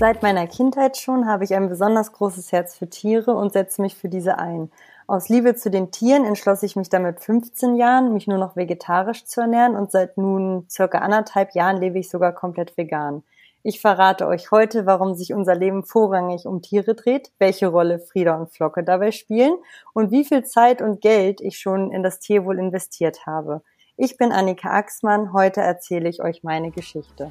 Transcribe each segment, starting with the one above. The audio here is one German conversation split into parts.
Seit meiner Kindheit schon habe ich ein besonders großes Herz für Tiere und setze mich für diese ein. Aus Liebe zu den Tieren entschloss ich mich dann mit 15 Jahren, mich nur noch vegetarisch zu ernähren und seit nun circa anderthalb Jahren lebe ich sogar komplett vegan. Ich verrate euch heute, warum sich unser Leben vorrangig um Tiere dreht, welche Rolle Frieda und Flocke dabei spielen und wie viel Zeit und Geld ich schon in das Tierwohl investiert habe. Ich bin Annika Axmann, heute erzähle ich euch meine Geschichte.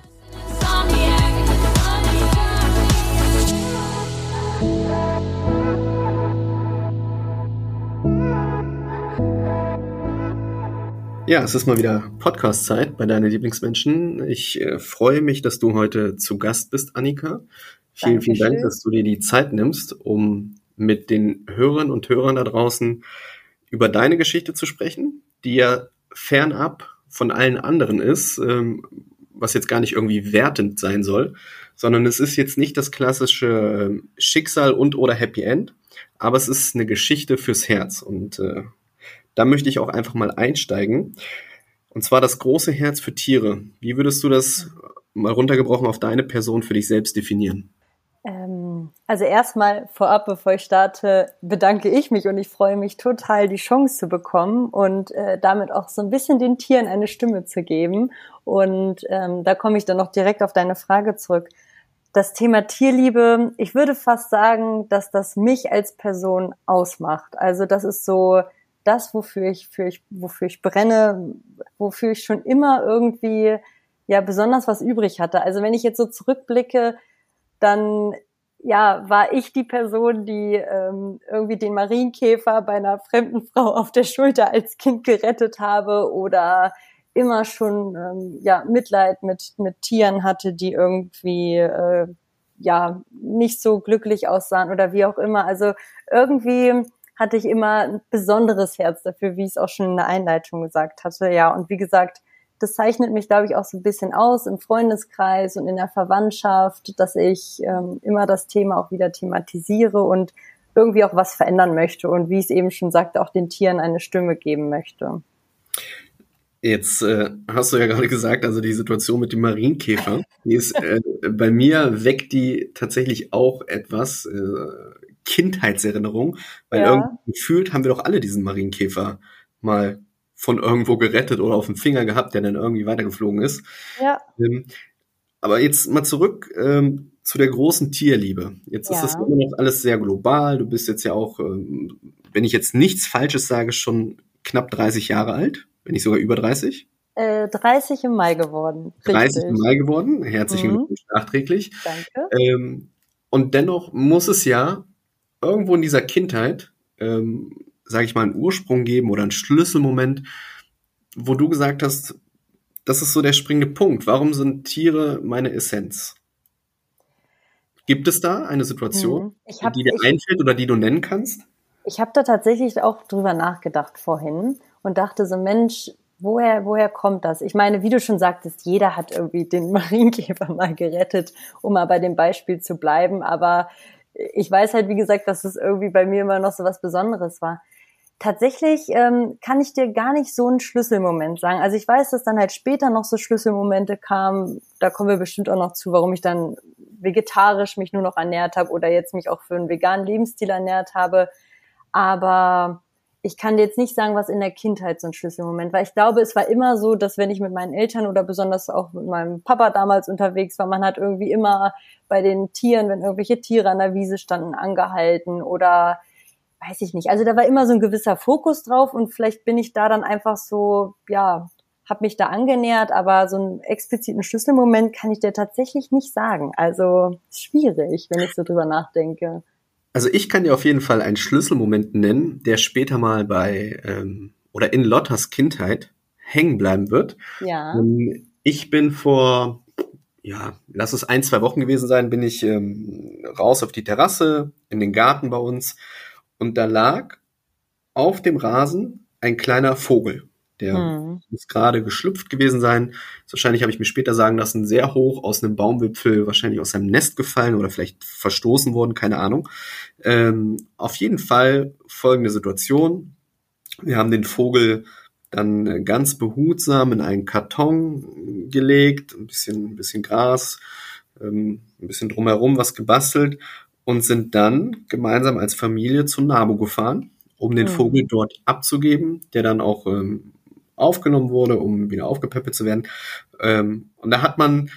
Ja, es ist mal wieder Podcast-Zeit bei deinen Lieblingsmenschen. Ich äh, freue mich, dass du heute zu Gast bist, Annika. Vielen, Dankeschön. vielen Dank, dass du dir die Zeit nimmst, um mit den Hörern und Hörern da draußen über deine Geschichte zu sprechen, die ja fernab von allen anderen ist, ähm, was jetzt gar nicht irgendwie wertend sein soll, sondern es ist jetzt nicht das klassische ähm, Schicksal und oder Happy End, aber es ist eine Geschichte fürs Herz und äh, da möchte ich auch einfach mal einsteigen. Und zwar das große Herz für Tiere. Wie würdest du das mal runtergebrochen auf deine Person für dich selbst definieren? Ähm, also erstmal vorab, bevor ich starte, bedanke ich mich und ich freue mich total, die Chance zu bekommen und äh, damit auch so ein bisschen den Tieren eine Stimme zu geben. Und ähm, da komme ich dann noch direkt auf deine Frage zurück. Das Thema Tierliebe, ich würde fast sagen, dass das mich als Person ausmacht. Also das ist so das, wofür ich, für ich, wofür ich brenne, wofür ich schon immer irgendwie ja besonders was übrig hatte. Also wenn ich jetzt so zurückblicke, dann ja, war ich die Person, die ähm, irgendwie den Marienkäfer bei einer fremden Frau auf der Schulter als Kind gerettet habe oder immer schon ähm, ja Mitleid mit mit Tieren hatte, die irgendwie äh, ja nicht so glücklich aussahen oder wie auch immer. Also irgendwie hatte ich immer ein besonderes Herz dafür, wie ich es auch schon in der Einleitung gesagt hatte. Ja, und wie gesagt, das zeichnet mich, glaube ich, auch so ein bisschen aus im Freundeskreis und in der Verwandtschaft, dass ich ähm, immer das Thema auch wieder thematisiere und irgendwie auch was verändern möchte und wie ich es eben schon sagte, auch den Tieren eine Stimme geben möchte. Jetzt äh, hast du ja gerade gesagt, also die Situation mit dem Marienkäfer, die ist äh, bei mir weckt die tatsächlich auch etwas. Äh, Kindheitserinnerung, weil ja. irgendwie gefühlt haben wir doch alle diesen Marienkäfer mal von irgendwo gerettet oder auf dem Finger gehabt, der dann irgendwie weitergeflogen ist. Ja. Ähm, aber jetzt mal zurück ähm, zu der großen Tierliebe. Jetzt ja. ist das immer noch alles sehr global. Du bist jetzt ja auch, ähm, wenn ich jetzt nichts Falsches sage, schon knapp 30 Jahre alt, wenn nicht sogar über 30. Äh, 30 im Mai geworden. Richtig. 30 im Mai geworden. Herzlichen mhm. Glückwunsch nachträglich. Danke. Ähm, und dennoch muss es ja irgendwo in dieser Kindheit, ähm, sage ich mal, einen Ursprung geben oder einen Schlüsselmoment, wo du gesagt hast, das ist so der springende Punkt. Warum sind Tiere meine Essenz? Gibt es da eine Situation, hm, hab, die dir ich, einfällt oder die du nennen kannst? Ich habe da tatsächlich auch drüber nachgedacht vorhin und dachte so, Mensch, woher, woher kommt das? Ich meine, wie du schon sagtest, jeder hat irgendwie den Marienkäfer mal gerettet, um mal bei dem Beispiel zu bleiben. Aber ich weiß halt, wie gesagt, dass es irgendwie bei mir immer noch so was Besonderes war. Tatsächlich ähm, kann ich dir gar nicht so einen Schlüsselmoment sagen. Also ich weiß, dass dann halt später noch so Schlüsselmomente kamen. Da kommen wir bestimmt auch noch zu, warum ich dann vegetarisch mich nur noch ernährt habe oder jetzt mich auch für einen veganen Lebensstil ernährt habe. Aber ich kann dir jetzt nicht sagen, was in der Kindheit so ein Schlüsselmoment war. Ich glaube, es war immer so, dass wenn ich mit meinen Eltern oder besonders auch mit meinem Papa damals unterwegs war, man hat irgendwie immer bei den Tieren, wenn irgendwelche Tiere an der Wiese standen, angehalten oder weiß ich nicht. Also da war immer so ein gewisser Fokus drauf und vielleicht bin ich da dann einfach so, ja, habe mich da angenähert, aber so einen expliziten Schlüsselmoment kann ich dir tatsächlich nicht sagen. Also schwierig, wenn ich so drüber nachdenke. Also ich kann dir auf jeden Fall einen Schlüsselmoment nennen, der später mal bei ähm, oder in Lottas Kindheit hängen bleiben wird. Ja. Ähm, ich bin vor, ja, lass es ein, zwei Wochen gewesen sein, bin ich ähm, raus auf die Terrasse, in den Garten bei uns und da lag auf dem Rasen ein kleiner Vogel. Der hm. muss gerade geschlüpft gewesen sein. Wahrscheinlich habe ich mir später sagen lassen, sehr hoch aus einem Baumwipfel, wahrscheinlich aus seinem Nest gefallen oder vielleicht verstoßen worden, keine Ahnung. Ähm, auf jeden Fall folgende Situation. Wir haben den Vogel dann ganz behutsam in einen Karton gelegt, ein bisschen, ein bisschen Gras, ähm, ein bisschen drumherum was gebastelt und sind dann gemeinsam als Familie zu Nabu gefahren, um den mhm. Vogel dort abzugeben, der dann auch ähm, aufgenommen wurde, um wieder aufgepäppelt zu werden. Ähm, und da hat man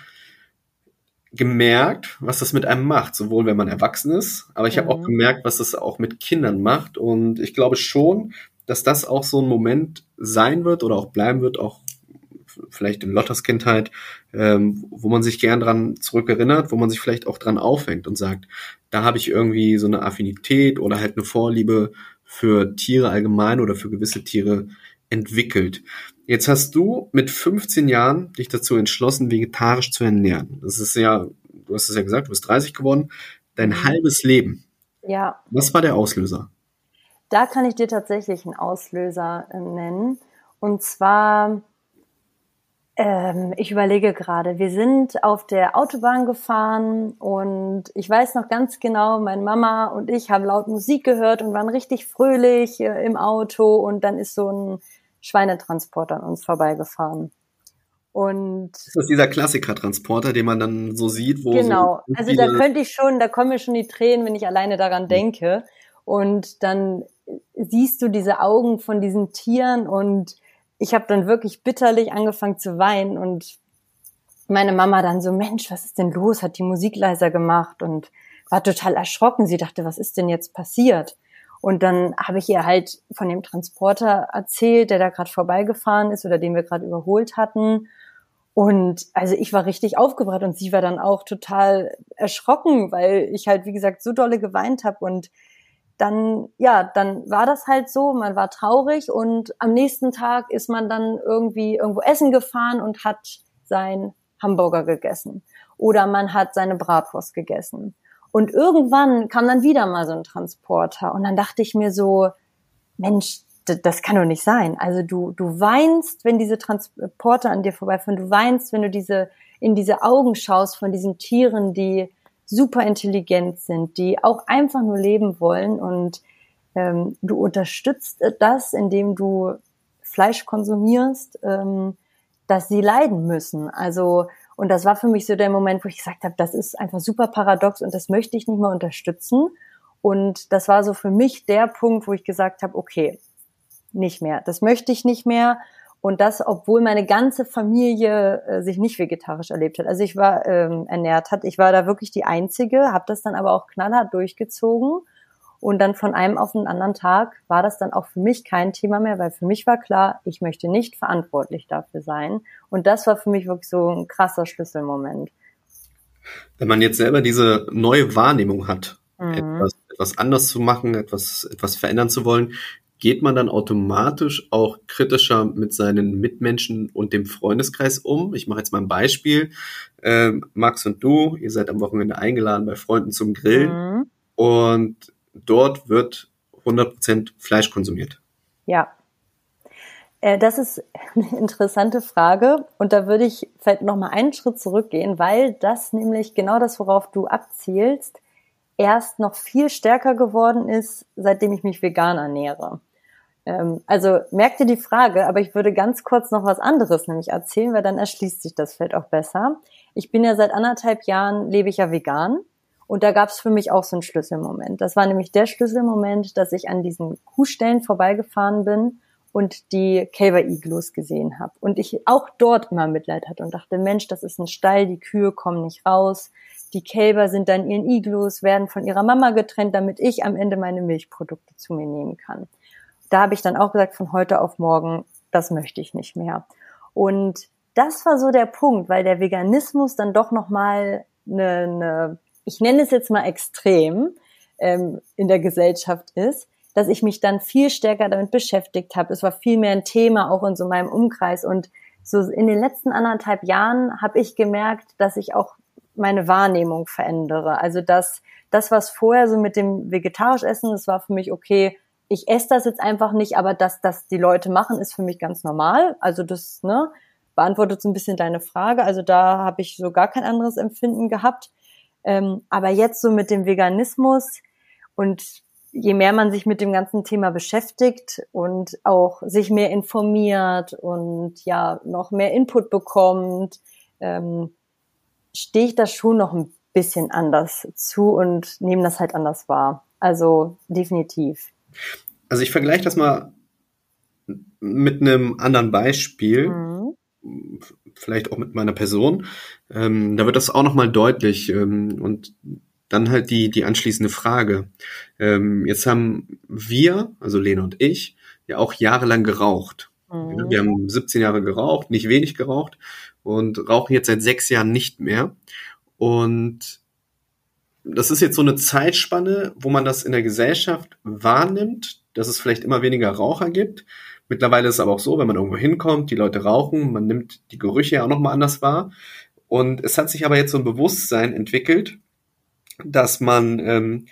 gemerkt, was das mit einem macht, sowohl wenn man erwachsen ist, aber ich mhm. habe auch gemerkt, was das auch mit Kindern macht. Und ich glaube schon, dass das auch so ein Moment sein wird oder auch bleiben wird, auch vielleicht in Lotters Kindheit, ähm, wo man sich gern dran zurückerinnert, wo man sich vielleicht auch dran aufhängt und sagt, da habe ich irgendwie so eine Affinität oder halt eine Vorliebe für Tiere allgemein oder für gewisse Tiere entwickelt. Jetzt hast du mit 15 Jahren dich dazu entschlossen, vegetarisch zu ernähren. Das ist ja, du hast es ja gesagt, du bist 30 geworden, dein mhm. halbes Leben. Ja. Was war der Auslöser? Da kann ich dir tatsächlich einen Auslöser äh, nennen. Und zwar, ähm, ich überlege gerade, wir sind auf der Autobahn gefahren und ich weiß noch ganz genau, meine Mama und ich haben laut Musik gehört und waren richtig fröhlich äh, im Auto und dann ist so ein Schweinetransporter an uns vorbeigefahren. Und das ist dieser Klassiker-Transporter, den man dann so sieht, wo genau. So also da könnte ich schon, da kommen mir schon die Tränen, wenn ich alleine daran denke. Und dann siehst du diese Augen von diesen Tieren und ich habe dann wirklich bitterlich angefangen zu weinen und meine Mama dann so, Mensch, was ist denn los? Hat die Musik leiser gemacht und war total erschrocken. Sie dachte, was ist denn jetzt passiert? Und dann habe ich ihr halt von dem Transporter erzählt, der da gerade vorbeigefahren ist oder den wir gerade überholt hatten. Und also ich war richtig aufgebracht und sie war dann auch total erschrocken, weil ich halt, wie gesagt, so dolle geweint habe. Und dann, ja, dann war das halt so, man war traurig und am nächsten Tag ist man dann irgendwie irgendwo essen gefahren und hat sein Hamburger gegessen. Oder man hat seine Bratwurst gegessen. Und irgendwann kam dann wieder mal so ein Transporter und dann dachte ich mir so, Mensch, das kann doch nicht sein. Also du, du weinst, wenn diese Transporter an dir vorbeifahren, du weinst, wenn du diese, in diese Augen schaust von diesen Tieren, die super intelligent sind, die auch einfach nur leben wollen und ähm, du unterstützt das, indem du Fleisch konsumierst, ähm, dass sie leiden müssen. Also und das war für mich so der Moment, wo ich gesagt habe, das ist einfach super paradox und das möchte ich nicht mehr unterstützen. Und das war so für mich der Punkt, wo ich gesagt habe, okay, nicht mehr. Das möchte ich nicht mehr. Und das, obwohl meine ganze Familie äh, sich nicht vegetarisch erlebt hat. Also ich war ähm, ernährt hat. Ich war da wirklich die Einzige, habe das dann aber auch knallhart durchgezogen und dann von einem auf den anderen Tag war das dann auch für mich kein Thema mehr, weil für mich war klar, ich möchte nicht verantwortlich dafür sein. Und das war für mich wirklich so ein krasser Schlüsselmoment. Wenn man jetzt selber diese neue Wahrnehmung hat, mhm. etwas, etwas anders zu machen, etwas, etwas verändern zu wollen, geht man dann automatisch auch kritischer mit seinen Mitmenschen und dem Freundeskreis um? Ich mache jetzt mal ein Beispiel. Ähm, Max und du, ihr seid am Wochenende eingeladen bei Freunden zum Grillen. Mhm. Und dort wird 100% Fleisch konsumiert? Ja. Äh, das ist eine interessante Frage und da würde ich vielleicht noch mal einen Schritt zurückgehen, weil das nämlich genau das, worauf du abzielst, erst noch viel stärker geworden ist, seitdem ich mich vegan ernähre. Ähm, also merkt ihr die Frage, aber ich würde ganz kurz noch was anderes nämlich erzählen, weil dann erschließt sich das Feld auch besser. Ich bin ja seit anderthalb Jahren lebe ich ja vegan und da gab es für mich auch so einen Schlüsselmoment. Das war nämlich der Schlüsselmoment, dass ich an diesen Kuhstellen vorbeigefahren bin und die Caver Iglus gesehen habe. Und ich auch dort immer Mitleid hatte und dachte, Mensch, das ist ein Stall, die Kühe kommen nicht raus. Die Kälber sind dann ihren Iglus, werden von ihrer Mama getrennt, damit ich am Ende meine Milchprodukte zu mir nehmen kann. Da habe ich dann auch gesagt, von heute auf morgen, das möchte ich nicht mehr. Und das war so der Punkt, weil der Veganismus dann doch nochmal eine, eine ich nenne es jetzt mal extrem, ähm, in der Gesellschaft ist, dass ich mich dann viel stärker damit beschäftigt habe. Es war viel mehr ein Thema auch in so meinem Umkreis. Und so in den letzten anderthalb Jahren habe ich gemerkt, dass ich auch meine Wahrnehmung verändere. Also dass das, was vorher so mit dem vegetarisch Essen, das war für mich okay, ich esse das jetzt einfach nicht, aber dass das die Leute machen, ist für mich ganz normal. Also das ne, beantwortet so ein bisschen deine Frage. Also da habe ich so gar kein anderes Empfinden gehabt. Ähm, aber jetzt so mit dem Veganismus und je mehr man sich mit dem ganzen Thema beschäftigt und auch sich mehr informiert und ja noch mehr Input bekommt, ähm, stehe ich das schon noch ein bisschen anders zu und nehme das halt anders wahr. Also definitiv. Also ich vergleiche das mal mit einem anderen Beispiel, mhm. Vielleicht auch mit meiner Person. Ähm, da wird das auch nochmal deutlich. Ähm, und dann halt die, die anschließende Frage. Ähm, jetzt haben wir, also Lena und ich, ja auch jahrelang geraucht. Mhm. Wir haben 17 Jahre geraucht, nicht wenig geraucht und rauchen jetzt seit sechs Jahren nicht mehr. Und das ist jetzt so eine Zeitspanne, wo man das in der Gesellschaft wahrnimmt, dass es vielleicht immer weniger Raucher gibt. Mittlerweile ist es aber auch so, wenn man irgendwo hinkommt, die Leute rauchen, man nimmt die Gerüche ja auch nochmal anders wahr. Und es hat sich aber jetzt so ein Bewusstsein entwickelt, dass man ähm,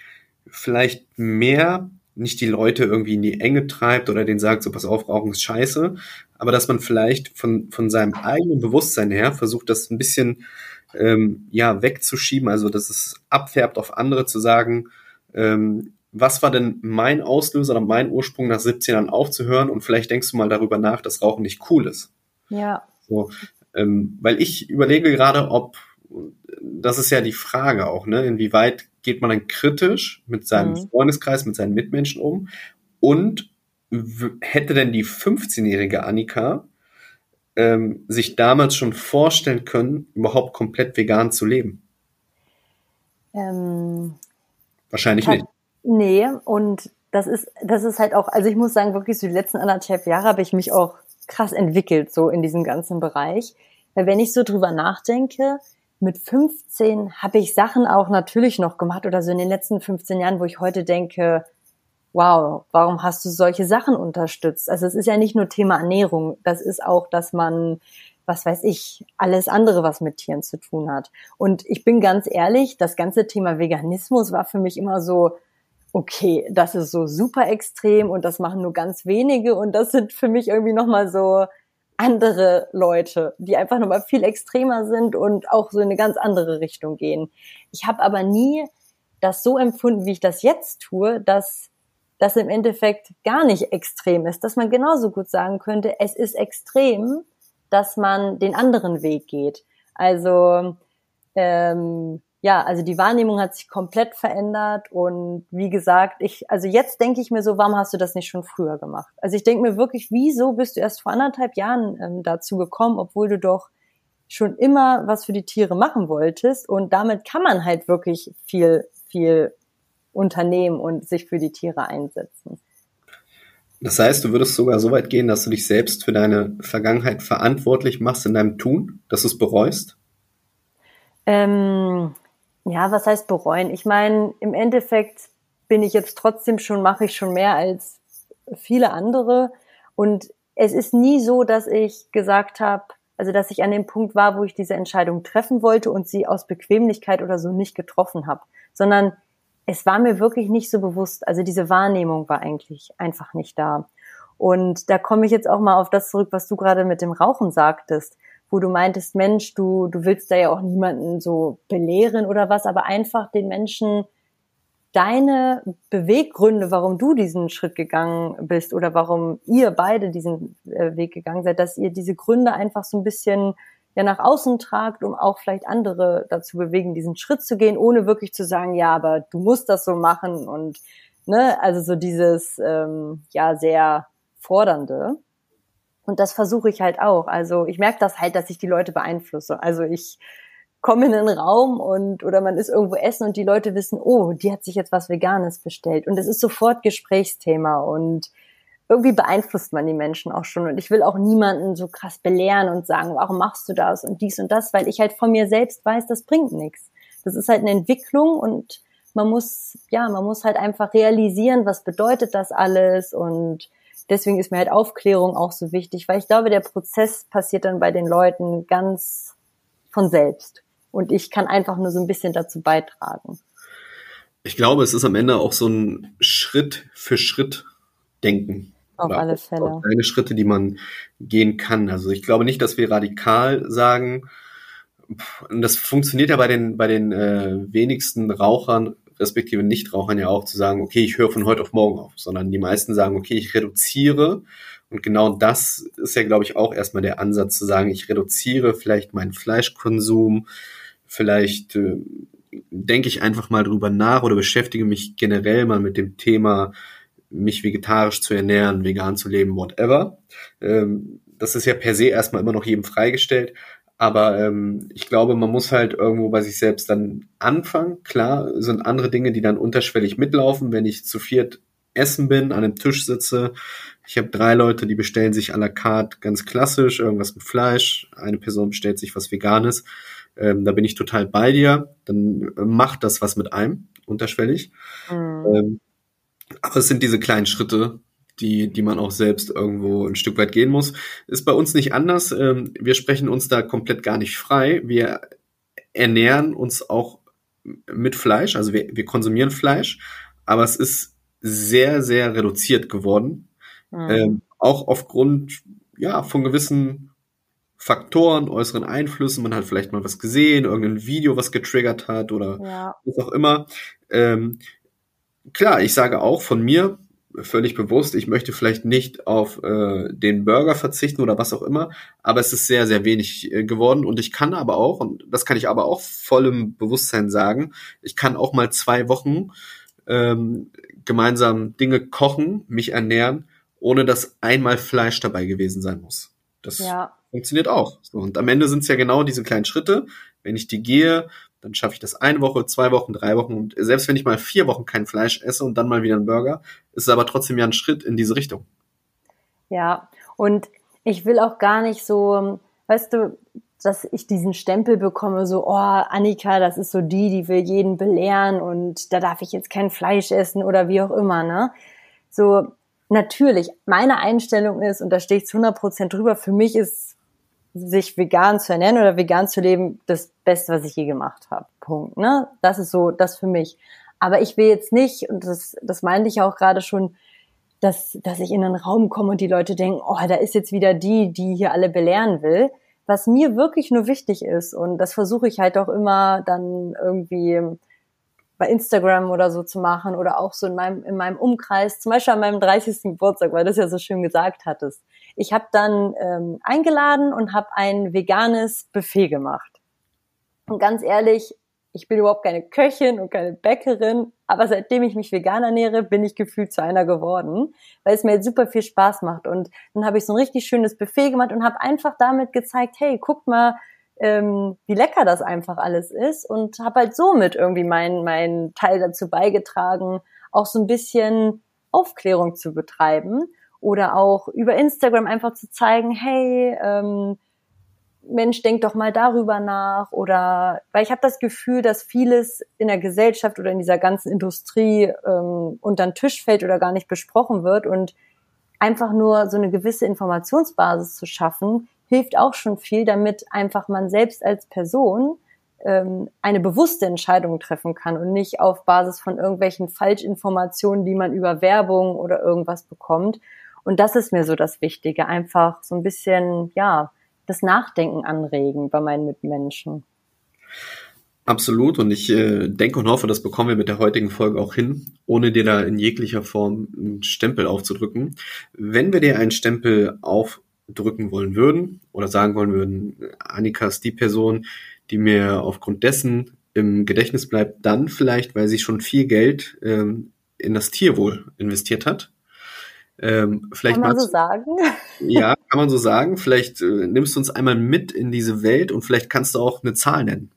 vielleicht mehr nicht die Leute irgendwie in die Enge treibt oder denen sagt, so pass auf, Rauchen ist scheiße, aber dass man vielleicht von, von seinem eigenen Bewusstsein her versucht, das ein bisschen ähm, ja wegzuschieben, also dass es abfärbt auf andere zu sagen, ähm, was war denn mein Auslöser oder mein Ursprung nach 17 Jahren aufzuhören und vielleicht denkst du mal darüber nach, dass Rauchen nicht cool ist. Ja. So, ähm, weil ich überlege gerade, ob das ist ja die Frage auch, ne? Inwieweit geht man dann kritisch mit seinem mhm. Freundeskreis, mit seinen Mitmenschen um? Und hätte denn die 15-jährige Annika ähm, sich damals schon vorstellen können, überhaupt komplett vegan zu leben? Ähm, Wahrscheinlich nicht. Nee, und das ist, das ist halt auch, also ich muss sagen, wirklich so die letzten anderthalb Jahre habe ich mich auch krass entwickelt, so in diesem ganzen Bereich. Weil wenn ich so drüber nachdenke, mit 15 habe ich Sachen auch natürlich noch gemacht oder so in den letzten 15 Jahren, wo ich heute denke, wow, warum hast du solche Sachen unterstützt? Also es ist ja nicht nur Thema Ernährung, das ist auch, dass man, was weiß ich, alles andere, was mit Tieren zu tun hat. Und ich bin ganz ehrlich, das ganze Thema Veganismus war für mich immer so, okay, das ist so super extrem und das machen nur ganz wenige und das sind für mich irgendwie nochmal so andere Leute, die einfach nochmal viel extremer sind und auch so in eine ganz andere Richtung gehen. Ich habe aber nie das so empfunden, wie ich das jetzt tue, dass das im Endeffekt gar nicht extrem ist, dass man genauso gut sagen könnte, es ist extrem, dass man den anderen Weg geht. Also ähm, ja, also die Wahrnehmung hat sich komplett verändert und wie gesagt, ich, also jetzt denke ich mir so, warum hast du das nicht schon früher gemacht? Also ich denke mir wirklich, wieso bist du erst vor anderthalb Jahren ähm, dazu gekommen, obwohl du doch schon immer was für die Tiere machen wolltest und damit kann man halt wirklich viel, viel unternehmen und sich für die Tiere einsetzen. Das heißt, du würdest sogar so weit gehen, dass du dich selbst für deine Vergangenheit verantwortlich machst in deinem Tun, dass du es bereust? Ähm, ja, was heißt bereuen? Ich meine, im Endeffekt bin ich jetzt trotzdem schon, mache ich schon mehr als viele andere. Und es ist nie so, dass ich gesagt habe, also dass ich an dem Punkt war, wo ich diese Entscheidung treffen wollte und sie aus Bequemlichkeit oder so nicht getroffen habe, sondern es war mir wirklich nicht so bewusst. Also diese Wahrnehmung war eigentlich einfach nicht da. Und da komme ich jetzt auch mal auf das zurück, was du gerade mit dem Rauchen sagtest wo du meintest, Mensch, du, du willst da ja auch niemanden so belehren oder was, aber einfach den Menschen deine Beweggründe, warum du diesen Schritt gegangen bist oder warum ihr beide diesen äh, Weg gegangen seid, dass ihr diese Gründe einfach so ein bisschen ja nach außen tragt, um auch vielleicht andere dazu bewegen, diesen Schritt zu gehen, ohne wirklich zu sagen, ja, aber du musst das so machen und ne, also so dieses ähm, ja sehr fordernde. Und das versuche ich halt auch. Also ich merke das halt, dass ich die Leute beeinflusse. Also ich komme in einen Raum und oder man ist irgendwo essen und die Leute wissen, oh, die hat sich jetzt was Veganes bestellt. Und es ist sofort Gesprächsthema und irgendwie beeinflusst man die Menschen auch schon. Und ich will auch niemanden so krass belehren und sagen, warum machst du das und dies und das, weil ich halt von mir selbst weiß, das bringt nichts. Das ist halt eine Entwicklung und man muss, ja, man muss halt einfach realisieren, was bedeutet das alles und deswegen ist mir halt Aufklärung auch so wichtig, weil ich glaube, der Prozess passiert dann bei den Leuten ganz von selbst. Und ich kann einfach nur so ein bisschen dazu beitragen. Ich glaube, es ist am Ende auch so ein Schritt für Schritt Denken. Auf alle Fälle. Auch kleine Schritte, die man gehen kann. Also ich glaube nicht, dass wir radikal sagen, und das funktioniert ja bei den, bei den äh, wenigsten Rauchern respektive Nichtrauchern ja auch zu sagen, okay, ich höre von heute auf morgen auf, sondern die meisten sagen, okay, ich reduziere. Und genau das ist ja, glaube ich, auch erstmal der Ansatz zu sagen, ich reduziere vielleicht meinen Fleischkonsum, vielleicht äh, denke ich einfach mal drüber nach oder beschäftige mich generell mal mit dem Thema, mich vegetarisch zu ernähren, vegan zu leben, whatever. Ähm, das ist ja per se erstmal immer noch jedem freigestellt. Aber ähm, ich glaube, man muss halt irgendwo bei sich selbst dann anfangen. Klar sind andere Dinge, die dann unterschwellig mitlaufen, wenn ich zu viert essen bin, an einem Tisch sitze. Ich habe drei Leute, die bestellen sich à la carte ganz klassisch, irgendwas mit Fleisch. Eine Person bestellt sich was Veganes. Ähm, da bin ich total bei dir. Dann macht das was mit einem, unterschwellig. Mhm. Ähm, aber es sind diese kleinen Schritte, die, die man auch selbst irgendwo ein Stück weit gehen muss. Ist bei uns nicht anders. Ähm, wir sprechen uns da komplett gar nicht frei. Wir ernähren uns auch mit Fleisch, also wir, wir konsumieren Fleisch, aber es ist sehr, sehr reduziert geworden. Mhm. Ähm, auch aufgrund ja, von gewissen Faktoren, äußeren Einflüssen. Man hat vielleicht mal was gesehen, irgendein Video, was getriggert hat oder ja. was auch immer. Ähm, klar, ich sage auch von mir, völlig bewusst, ich möchte vielleicht nicht auf äh, den Burger verzichten oder was auch immer, aber es ist sehr, sehr wenig äh, geworden und ich kann aber auch, und das kann ich aber auch voll im Bewusstsein sagen, ich kann auch mal zwei Wochen ähm, gemeinsam Dinge kochen, mich ernähren, ohne dass einmal Fleisch dabei gewesen sein muss. Das ja. funktioniert auch. So, und am Ende sind es ja genau diese kleinen Schritte. Wenn ich die gehe, dann schaffe ich das eine Woche, zwei Wochen, drei Wochen und selbst wenn ich mal vier Wochen kein Fleisch esse und dann mal wieder einen Burger, ist es aber trotzdem ja ein Schritt in diese Richtung. Ja, und ich will auch gar nicht so, weißt du, dass ich diesen Stempel bekomme, so, oh, Annika, das ist so die, die will jeden belehren und da darf ich jetzt kein Fleisch essen oder wie auch immer, ne? So, natürlich, meine Einstellung ist, und da stehe ich zu 100 Prozent drüber, für mich ist sich vegan zu ernähren oder vegan zu leben das Beste, was ich je gemacht habe. Punkt. Ne? Das ist so, das für mich. Aber ich will jetzt nicht, und das, das meinte ich auch gerade schon, dass, dass ich in einen Raum komme und die Leute denken, oh, da ist jetzt wieder die, die hier alle belehren will. Was mir wirklich nur wichtig ist, und das versuche ich halt auch immer dann irgendwie bei Instagram oder so zu machen oder auch so in meinem, in meinem Umkreis, zum Beispiel an meinem 30. Geburtstag, weil du das ja so schön gesagt hattest. Ich habe dann ähm, eingeladen und habe ein veganes Buffet gemacht. Und ganz ehrlich, ich bin überhaupt keine Köchin und keine Bäckerin, aber seitdem ich mich vegan ernähre, bin ich gefühlt zu einer geworden, weil es mir jetzt super viel Spaß macht. Und dann habe ich so ein richtig schönes Buffet gemacht und habe einfach damit gezeigt, hey, guck mal, ähm, wie lecker das einfach alles ist und habe halt somit irgendwie meinen mein Teil dazu beigetragen, auch so ein bisschen Aufklärung zu betreiben oder auch über Instagram einfach zu zeigen, hey, ähm, Mensch, denk doch mal darüber nach oder weil ich habe das Gefühl, dass vieles in der Gesellschaft oder in dieser ganzen Industrie ähm, unter den Tisch fällt oder gar nicht besprochen wird und einfach nur so eine gewisse Informationsbasis zu schaffen, hilft auch schon viel, damit einfach man selbst als Person ähm, eine bewusste Entscheidung treffen kann und nicht auf Basis von irgendwelchen Falschinformationen, die man über Werbung oder irgendwas bekommt. Und das ist mir so das Wichtige, einfach so ein bisschen, ja, das Nachdenken anregen bei meinen Mitmenschen. Absolut und ich äh, denke und hoffe, das bekommen wir mit der heutigen Folge auch hin, ohne dir da in jeglicher Form einen Stempel aufzudrücken. Wenn wir dir einen Stempel auf drücken wollen würden oder sagen wollen würden, Annika ist die Person, die mir aufgrund dessen im Gedächtnis bleibt, dann vielleicht, weil sie schon viel Geld ähm, in das Tierwohl investiert hat. Ähm, vielleicht kann man so sagen? Ja, kann man so sagen. Vielleicht äh, nimmst du uns einmal mit in diese Welt und vielleicht kannst du auch eine Zahl nennen.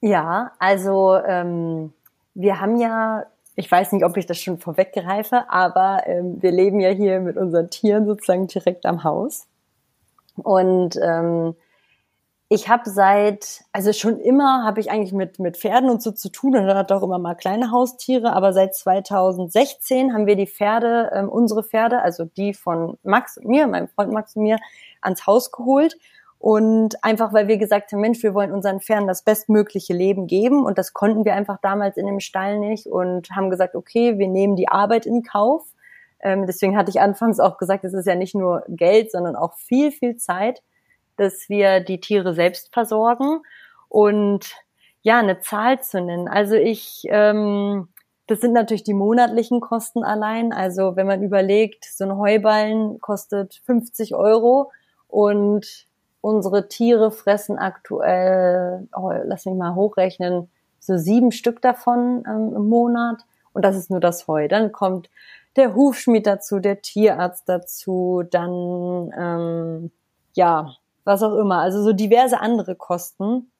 Ja, also ähm, wir haben ja ich weiß nicht, ob ich das schon vorweggreife, aber ähm, wir leben ja hier mit unseren Tieren sozusagen direkt am Haus. Und ähm, ich habe seit, also schon immer habe ich eigentlich mit, mit Pferden und so zu tun und hat auch immer mal kleine Haustiere, aber seit 2016 haben wir die Pferde, ähm, unsere Pferde, also die von Max und mir, meinem Freund Max und mir, ans Haus geholt und einfach, weil wir gesagt haben, Mensch, wir wollen unseren Pferden das bestmögliche Leben geben. Und das konnten wir einfach damals in dem Stall nicht und haben gesagt, okay, wir nehmen die Arbeit in Kauf. Ähm, deswegen hatte ich anfangs auch gesagt, es ist ja nicht nur Geld, sondern auch viel, viel Zeit, dass wir die Tiere selbst versorgen. Und ja, eine Zahl zu nennen. Also ich, ähm, das sind natürlich die monatlichen Kosten allein. Also wenn man überlegt, so ein Heuballen kostet 50 Euro und unsere Tiere fressen aktuell, oh, lass mich mal hochrechnen, so sieben Stück davon ähm, im Monat. Und das ist nur das Heu. Dann kommt der Hufschmied dazu, der Tierarzt dazu, dann ähm, ja, was auch immer. Also so diverse andere Kosten.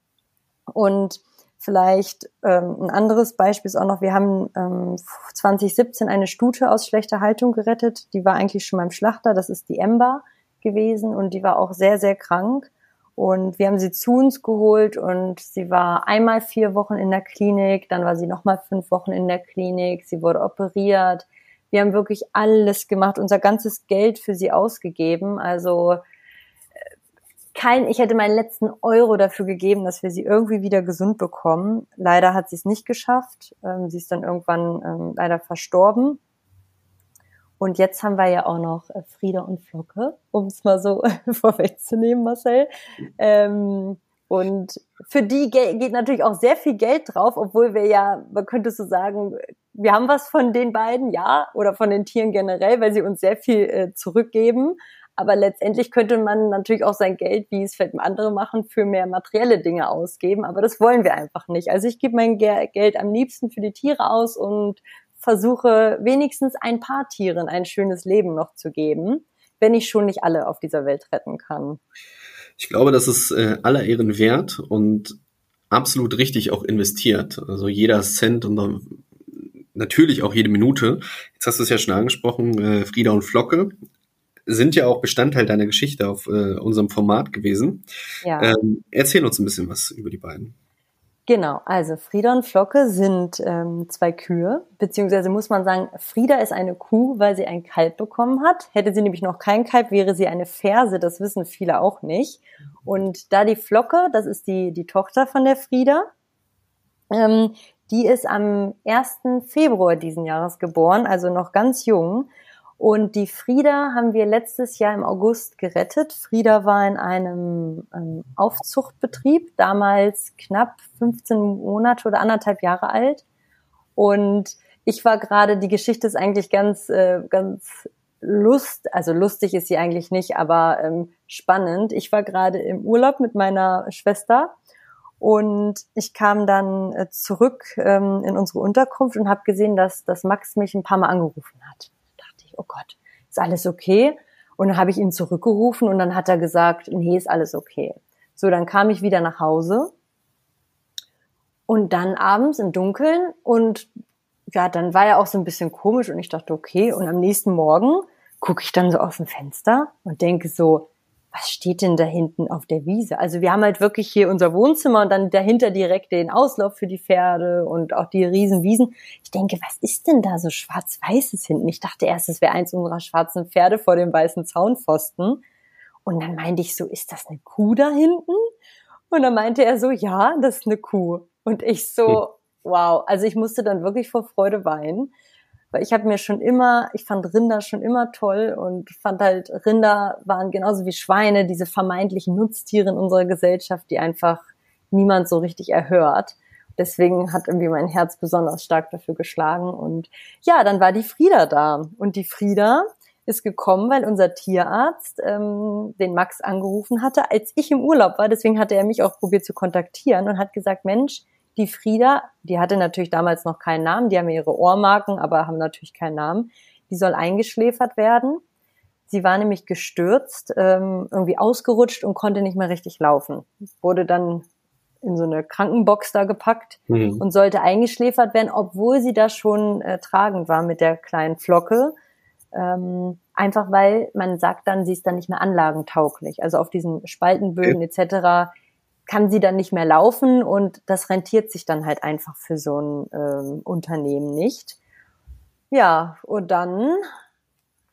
Und vielleicht ähm, ein anderes Beispiel ist auch noch, wir haben ähm, 2017 eine Stute aus schlechter Haltung gerettet. Die war eigentlich schon beim Schlachter, das ist die Ember gewesen und die war auch sehr, sehr krank. Und wir haben sie zu uns geholt und sie war einmal vier Wochen in der Klinik, dann war sie nochmal fünf Wochen in der Klinik, sie wurde operiert. Wir haben wirklich alles gemacht, unser ganzes Geld für sie ausgegeben. Also kein, ich hätte meinen letzten Euro dafür gegeben, dass wir sie irgendwie wieder gesund bekommen. Leider hat sie es nicht geschafft. Ähm, sie ist dann irgendwann ähm, leider verstorben. Und jetzt haben wir ja auch noch äh, Frieda und Flocke, um es mal so vorwegzunehmen, Marcel. Ähm, und für die geht natürlich auch sehr viel Geld drauf, obwohl wir ja, man könnte so sagen, wir haben was von den beiden, ja, oder von den Tieren generell, weil sie uns sehr viel äh, zurückgeben. Aber letztendlich könnte man natürlich auch sein Geld, wie es vielleicht andere machen, für mehr materielle Dinge ausgeben. Aber das wollen wir einfach nicht. Also ich gebe mein Geld am liebsten für die Tiere aus und versuche wenigstens ein paar Tieren ein schönes Leben noch zu geben, wenn ich schon nicht alle auf dieser Welt retten kann. Ich glaube, das ist äh, aller Ehren wert und absolut richtig auch investiert. Also jeder Cent und natürlich auch jede Minute. Jetzt hast du es ja schon angesprochen, äh, Frieda und Flocke sind ja auch Bestandteil deiner Geschichte auf äh, unserem Format gewesen. Ja. Ähm, erzähl uns ein bisschen was über die beiden. Genau, also Frieda und Flocke sind ähm, zwei Kühe, beziehungsweise muss man sagen, Frieda ist eine Kuh, weil sie ein Kalb bekommen hat. Hätte sie nämlich noch kein Kalb, wäre sie eine Ferse, das wissen viele auch nicht. Und da die Flocke, das ist die, die Tochter von der Frieda, ähm, die ist am 1. Februar diesen Jahres geboren, also noch ganz jung. Und die Frieda haben wir letztes Jahr im August gerettet. Frieda war in einem ähm, Aufzuchtbetrieb, damals knapp 15 Monate oder anderthalb Jahre alt. Und ich war gerade, die Geschichte ist eigentlich ganz, äh, ganz lust, also lustig ist sie eigentlich nicht, aber ähm, spannend. Ich war gerade im Urlaub mit meiner Schwester und ich kam dann äh, zurück ähm, in unsere Unterkunft und habe gesehen, dass, dass Max mich ein paar Mal angerufen hat oh Gott, ist alles okay? Und dann habe ich ihn zurückgerufen und dann hat er gesagt, nee, ist alles okay. So, dann kam ich wieder nach Hause und dann abends im Dunkeln und ja, dann war er auch so ein bisschen komisch und ich dachte, okay. Und am nächsten Morgen gucke ich dann so aus dem Fenster und denke so, was steht denn da hinten auf der Wiese? Also wir haben halt wirklich hier unser Wohnzimmer und dann dahinter direkt den Auslauf für die Pferde und auch die riesen Wiesen. Ich denke, was ist denn da so schwarz-weißes hinten? Ich dachte erst, es wäre eins unserer schwarzen Pferde vor dem weißen Zaunpfosten. Und dann meinte ich so, ist das eine Kuh da hinten? Und dann meinte er so, ja, das ist eine Kuh. Und ich so, hm. wow. Also ich musste dann wirklich vor Freude weinen weil ich habe mir schon immer, ich fand Rinder schon immer toll und fand halt, Rinder waren genauso wie Schweine diese vermeintlichen Nutztiere in unserer Gesellschaft, die einfach niemand so richtig erhört. Deswegen hat irgendwie mein Herz besonders stark dafür geschlagen. Und ja, dann war die Frieda da. Und die Frieda ist gekommen, weil unser Tierarzt ähm, den Max angerufen hatte, als ich im Urlaub war. Deswegen hatte er mich auch probiert zu kontaktieren und hat gesagt, Mensch, die Frieda, die hatte natürlich damals noch keinen Namen, die haben ihre Ohrmarken, aber haben natürlich keinen Namen. Die soll eingeschläfert werden. Sie war nämlich gestürzt, ähm, irgendwie ausgerutscht und konnte nicht mehr richtig laufen. Wurde dann in so eine Krankenbox da gepackt mhm. und sollte eingeschläfert werden, obwohl sie da schon äh, tragend war mit der kleinen Flocke. Ähm, einfach weil man sagt dann, sie ist dann nicht mehr anlagentauglich. Also auf diesen Spaltenböden etc kann sie dann nicht mehr laufen und das rentiert sich dann halt einfach für so ein ähm, Unternehmen nicht. Ja, und dann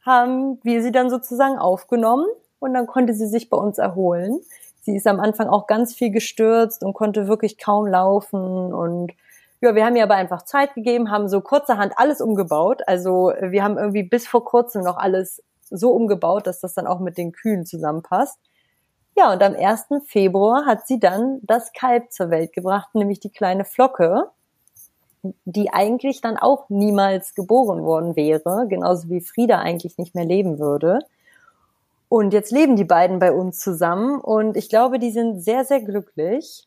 haben wir sie dann sozusagen aufgenommen und dann konnte sie sich bei uns erholen. Sie ist am Anfang auch ganz viel gestürzt und konnte wirklich kaum laufen und ja, wir haben ihr aber einfach Zeit gegeben, haben so kurzerhand alles umgebaut. Also wir haben irgendwie bis vor kurzem noch alles so umgebaut, dass das dann auch mit den Kühen zusammenpasst. Ja, und am 1. Februar hat sie dann das Kalb zur Welt gebracht, nämlich die kleine Flocke, die eigentlich dann auch niemals geboren worden wäre, genauso wie Frieda eigentlich nicht mehr leben würde. Und jetzt leben die beiden bei uns zusammen und ich glaube, die sind sehr, sehr glücklich.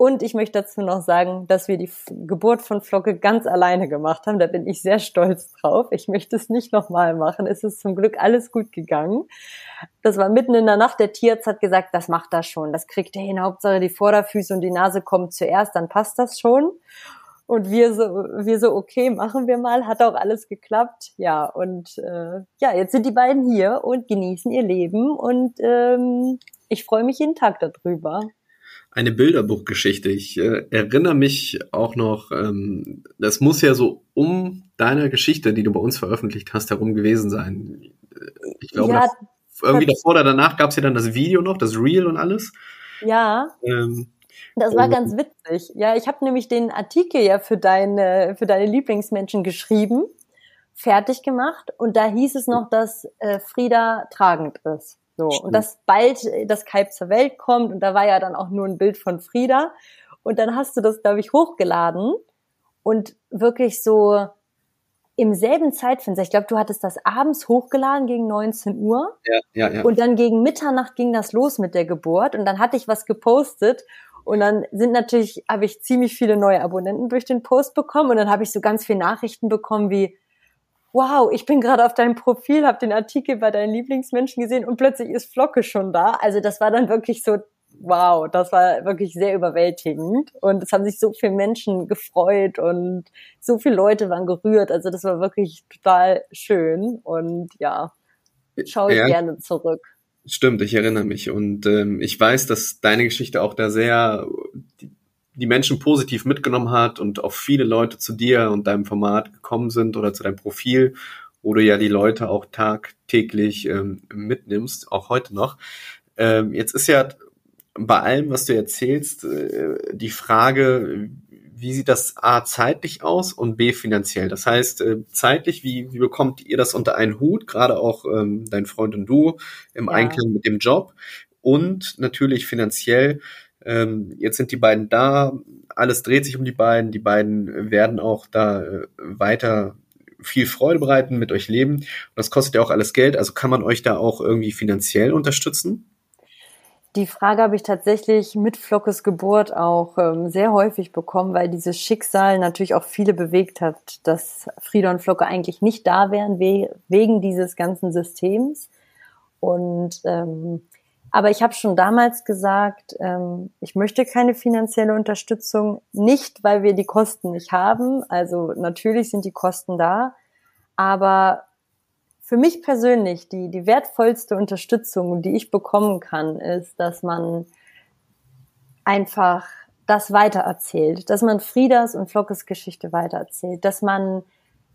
Und ich möchte dazu noch sagen, dass wir die Geburt von Flocke ganz alleine gemacht haben. Da bin ich sehr stolz drauf. Ich möchte es nicht nochmal machen. Es ist zum Glück alles gut gegangen. Das war mitten in der Nacht. Der Tierarzt hat gesagt, das macht das schon. Das kriegt er hin. Hauptsache die Vorderfüße und die Nase kommen zuerst, dann passt das schon. Und wir so, wir so, okay, machen wir mal. Hat auch alles geklappt. Ja, und äh, ja, jetzt sind die beiden hier und genießen ihr Leben. Und ähm, ich freue mich jeden Tag darüber eine Bilderbuchgeschichte. Ich äh, erinnere mich auch noch, ähm, das muss ja so um deine Geschichte, die du bei uns veröffentlicht hast, herum gewesen sein. Ich glaube, ja, das, irgendwie davor oder danach gab es ja dann das Video noch, das Reel und alles. Ja. Ähm, das war ganz witzig. Ja, ich habe nämlich den Artikel ja für deine, für deine Lieblingsmenschen geschrieben, fertig gemacht und da hieß es noch, dass äh, Frieda tragend ist. So, Stimmt. und dass bald das Kalb zur Welt kommt und da war ja dann auch nur ein Bild von Frieda und dann hast du das, glaube ich, hochgeladen und wirklich so im selben Zeitfenster, ich glaube, du hattest das abends hochgeladen gegen 19 Uhr. Ja, ja, ja. Und dann gegen Mitternacht ging das los mit der Geburt und dann hatte ich was gepostet und dann sind natürlich, habe ich ziemlich viele neue Abonnenten durch den Post bekommen und dann habe ich so ganz viele Nachrichten bekommen wie, wow, ich bin gerade auf deinem Profil, habe den Artikel bei deinen Lieblingsmenschen gesehen und plötzlich ist Flocke schon da. Also das war dann wirklich so, wow, das war wirklich sehr überwältigend. Und es haben sich so viele Menschen gefreut und so viele Leute waren gerührt. Also das war wirklich total schön. Und ja, schaue ich ja. gerne zurück. Stimmt, ich erinnere mich. Und ähm, ich weiß, dass deine Geschichte auch da sehr die Menschen positiv mitgenommen hat und auch viele Leute zu dir und deinem Format gekommen sind oder zu deinem Profil, wo du ja die Leute auch tagtäglich ähm, mitnimmst, auch heute noch. Ähm, jetzt ist ja bei allem, was du erzählst, äh, die Frage, wie sieht das A zeitlich aus und B finanziell? Das heißt, äh, zeitlich, wie, wie bekommt ihr das unter einen Hut, gerade auch ähm, dein Freund und du im ja. Einklang mit dem Job? Und natürlich finanziell, ähm, jetzt sind die beiden da, alles dreht sich um die beiden, die beiden werden auch da äh, weiter viel Freude bereiten, mit euch leben. Und das kostet ja auch alles Geld, also kann man euch da auch irgendwie finanziell unterstützen? Die Frage habe ich tatsächlich mit Flockes Geburt auch ähm, sehr häufig bekommen, weil dieses Schicksal natürlich auch viele bewegt hat, dass Frieda und Flocke eigentlich nicht da wären we wegen dieses ganzen Systems. Und ähm, aber ich habe schon damals gesagt, ähm, ich möchte keine finanzielle Unterstützung, nicht weil wir die Kosten nicht haben. Also natürlich sind die Kosten da, aber für mich persönlich die, die wertvollste Unterstützung, die ich bekommen kann, ist, dass man einfach das weitererzählt, dass man Friedas und Flockes Geschichte weitererzählt, dass man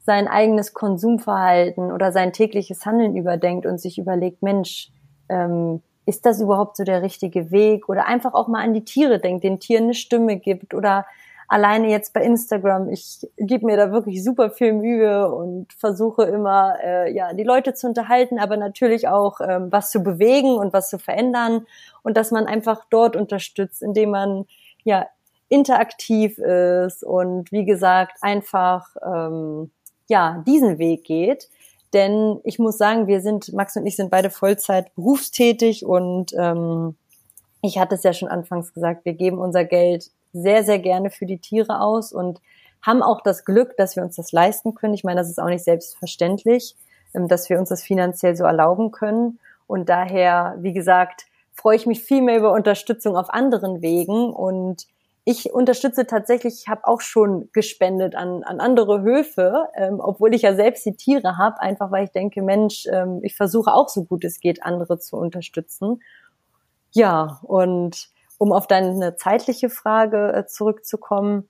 sein eigenes Konsumverhalten oder sein tägliches Handeln überdenkt und sich überlegt, Mensch, ähm, ist das überhaupt so der richtige Weg? Oder einfach auch mal an die Tiere denkt, den Tieren eine Stimme gibt oder alleine jetzt bei Instagram, ich gebe mir da wirklich super viel Mühe und versuche immer, äh, ja, die Leute zu unterhalten, aber natürlich auch ähm, was zu bewegen und was zu verändern und dass man einfach dort unterstützt, indem man ja interaktiv ist und wie gesagt einfach ähm, ja diesen Weg geht. Denn ich muss sagen, wir sind, Max und ich sind beide Vollzeit berufstätig und ähm, ich hatte es ja schon anfangs gesagt, wir geben unser Geld sehr, sehr gerne für die Tiere aus und haben auch das Glück, dass wir uns das leisten können. Ich meine, das ist auch nicht selbstverständlich, ähm, dass wir uns das finanziell so erlauben können. Und daher, wie gesagt, freue ich mich viel mehr über Unterstützung auf anderen Wegen und ich unterstütze tatsächlich, ich habe auch schon gespendet an, an andere Höfe, ähm, obwohl ich ja selbst die Tiere habe, einfach weil ich denke, Mensch, ähm, ich versuche auch so gut es geht, andere zu unterstützen. Ja, und um auf deine zeitliche Frage äh, zurückzukommen,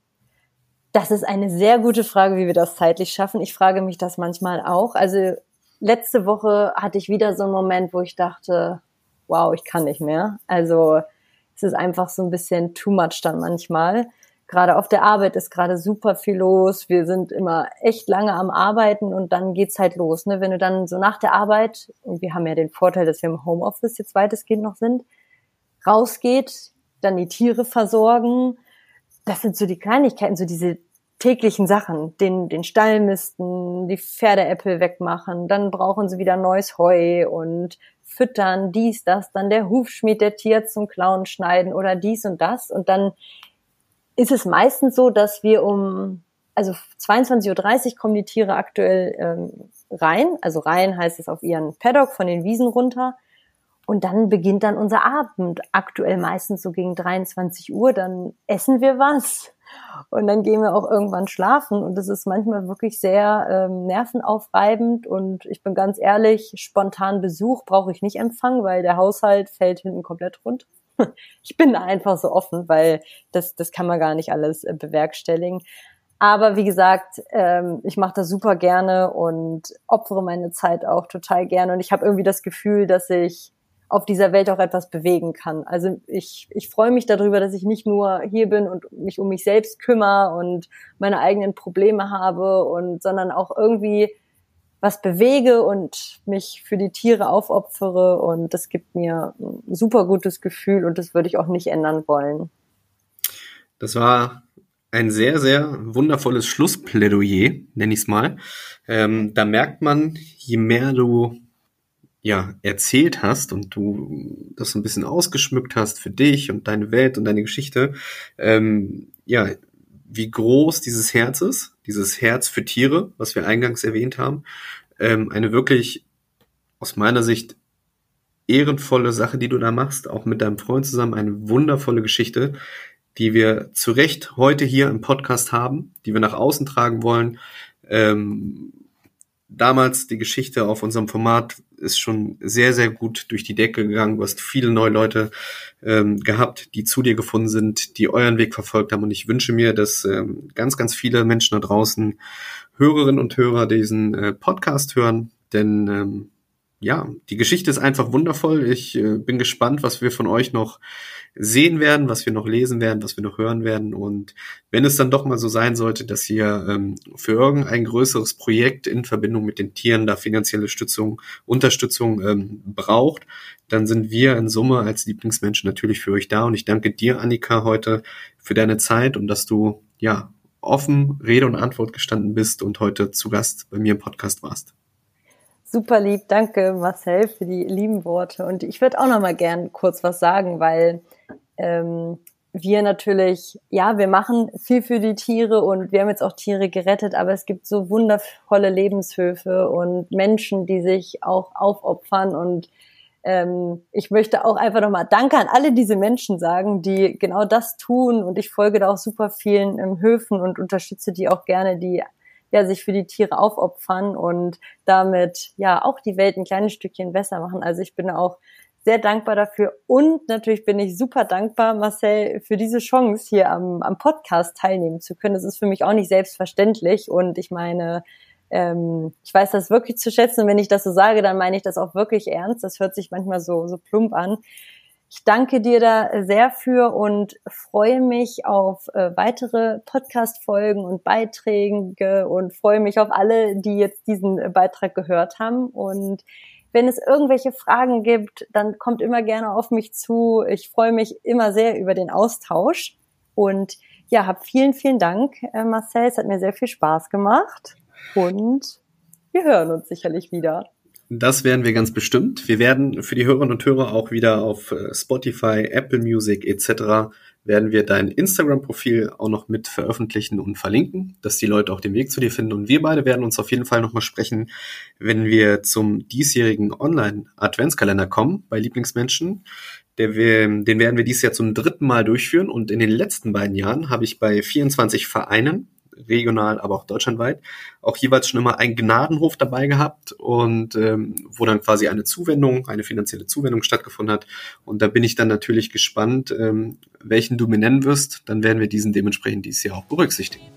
das ist eine sehr gute Frage, wie wir das zeitlich schaffen. Ich frage mich das manchmal auch. Also letzte Woche hatte ich wieder so einen Moment, wo ich dachte, wow, ich kann nicht mehr. Also es ist einfach so ein bisschen too much dann manchmal. Gerade auf der Arbeit ist gerade super viel los. Wir sind immer echt lange am Arbeiten und dann geht's halt los. Ne? Wenn du dann so nach der Arbeit, und wir haben ja den Vorteil, dass wir im Homeoffice jetzt weitestgehend noch sind, rausgeht, dann die Tiere versorgen. Das sind so die Kleinigkeiten, so diese täglichen Sachen, den, den Stall misten, die Pferdeäppel wegmachen, dann brauchen sie wieder neues Heu und füttern, dies, das, dann der Hufschmied, der Tier zum Klauen schneiden oder dies und das. Und dann ist es meistens so, dass wir um, also 22.30 Uhr kommen die Tiere aktuell ähm, rein. Also rein heißt es auf ihren Paddock von den Wiesen runter. Und dann beginnt dann unser Abend. Aktuell meistens so gegen 23 Uhr. Dann essen wir was. Und dann gehen wir auch irgendwann schlafen. Und das ist manchmal wirklich sehr ähm, nervenaufreibend. Und ich bin ganz ehrlich, spontan Besuch brauche ich nicht empfangen, weil der Haushalt fällt hinten komplett rund. Ich bin da einfach so offen, weil das, das kann man gar nicht alles äh, bewerkstelligen. Aber wie gesagt, ähm, ich mache das super gerne und opfere meine Zeit auch total gerne. Und ich habe irgendwie das Gefühl, dass ich auf dieser Welt auch etwas bewegen kann. Also ich, ich freue mich darüber, dass ich nicht nur hier bin und mich um mich selbst kümmere und meine eigenen Probleme habe und sondern auch irgendwie was bewege und mich für die Tiere aufopfere und das gibt mir ein super gutes Gefühl und das würde ich auch nicht ändern wollen. Das war ein sehr, sehr wundervolles Schlussplädoyer, nenne ich es mal. Ähm, da merkt man, je mehr du ja erzählt hast und du das so ein bisschen ausgeschmückt hast für dich und deine Welt und deine Geschichte, ähm, ja, wie groß dieses Herz ist, dieses Herz für Tiere, was wir eingangs erwähnt haben, ähm, eine wirklich aus meiner Sicht ehrenvolle Sache, die du da machst, auch mit deinem Freund zusammen, eine wundervolle Geschichte, die wir zu Recht heute hier im Podcast haben, die wir nach außen tragen wollen. Ähm, damals die Geschichte auf unserem Format ist schon sehr, sehr gut durch die Decke gegangen. Du hast viele neue Leute ähm, gehabt, die zu dir gefunden sind, die euren Weg verfolgt haben. Und ich wünsche mir, dass ähm, ganz, ganz viele Menschen da draußen, Hörerinnen und Hörer, diesen äh, Podcast hören. Denn ähm, ja, die Geschichte ist einfach wundervoll. Ich äh, bin gespannt, was wir von euch noch sehen werden, was wir noch lesen werden, was wir noch hören werden. Und wenn es dann doch mal so sein sollte, dass ihr ähm, für irgendein größeres Projekt in Verbindung mit den Tieren da finanzielle Stützung, Unterstützung ähm, braucht, dann sind wir in Summe als Lieblingsmenschen natürlich für euch da. Und ich danke dir, Annika, heute für deine Zeit und dass du ja offen Rede und Antwort gestanden bist und heute zu Gast bei mir im Podcast warst. Super lieb, danke Marcel für die lieben Worte. Und ich würde auch noch mal gern kurz was sagen, weil ähm, wir natürlich, ja, wir machen viel für die Tiere und wir haben jetzt auch Tiere gerettet, aber es gibt so wundervolle Lebenshöfe und Menschen, die sich auch aufopfern. Und ähm, ich möchte auch einfach nochmal Danke an alle diese Menschen sagen, die genau das tun. Und ich folge da auch super vielen ähm, Höfen und unterstütze die auch gerne, die ja sich für die Tiere aufopfern und damit ja auch die Welt ein kleines Stückchen besser machen. Also ich bin auch sehr dankbar dafür und natürlich bin ich super dankbar, Marcel, für diese Chance hier am, am Podcast teilnehmen zu können. Das ist für mich auch nicht selbstverständlich und ich meine, ähm, ich weiß das wirklich zu schätzen und wenn ich das so sage, dann meine ich das auch wirklich ernst. Das hört sich manchmal so, so plump an. Ich danke dir da sehr für und freue mich auf äh, weitere Podcast-Folgen und Beiträge und freue mich auf alle, die jetzt diesen Beitrag gehört haben und wenn es irgendwelche Fragen gibt, dann kommt immer gerne auf mich zu. Ich freue mich immer sehr über den Austausch. Und ja, hab vielen, vielen Dank, äh, Marcel. Es hat mir sehr viel Spaß gemacht. Und wir hören uns sicherlich wieder. Das werden wir ganz bestimmt. Wir werden für die Hörerinnen und Hörer auch wieder auf äh, Spotify, Apple Music etc werden wir dein Instagram-Profil auch noch mit veröffentlichen und verlinken, dass die Leute auch den Weg zu dir finden. Und wir beide werden uns auf jeden Fall nochmal sprechen, wenn wir zum diesjährigen Online-Adventskalender kommen bei Lieblingsmenschen. Wir, den werden wir dieses Jahr zum dritten Mal durchführen. Und in den letzten beiden Jahren habe ich bei 24 Vereinen regional, aber auch deutschlandweit, auch jeweils schon immer einen Gnadenhof dabei gehabt und ähm, wo dann quasi eine Zuwendung, eine finanzielle Zuwendung stattgefunden hat. Und da bin ich dann natürlich gespannt, ähm, welchen du mir nennen wirst. Dann werden wir diesen dementsprechend dieses Jahr auch berücksichtigen.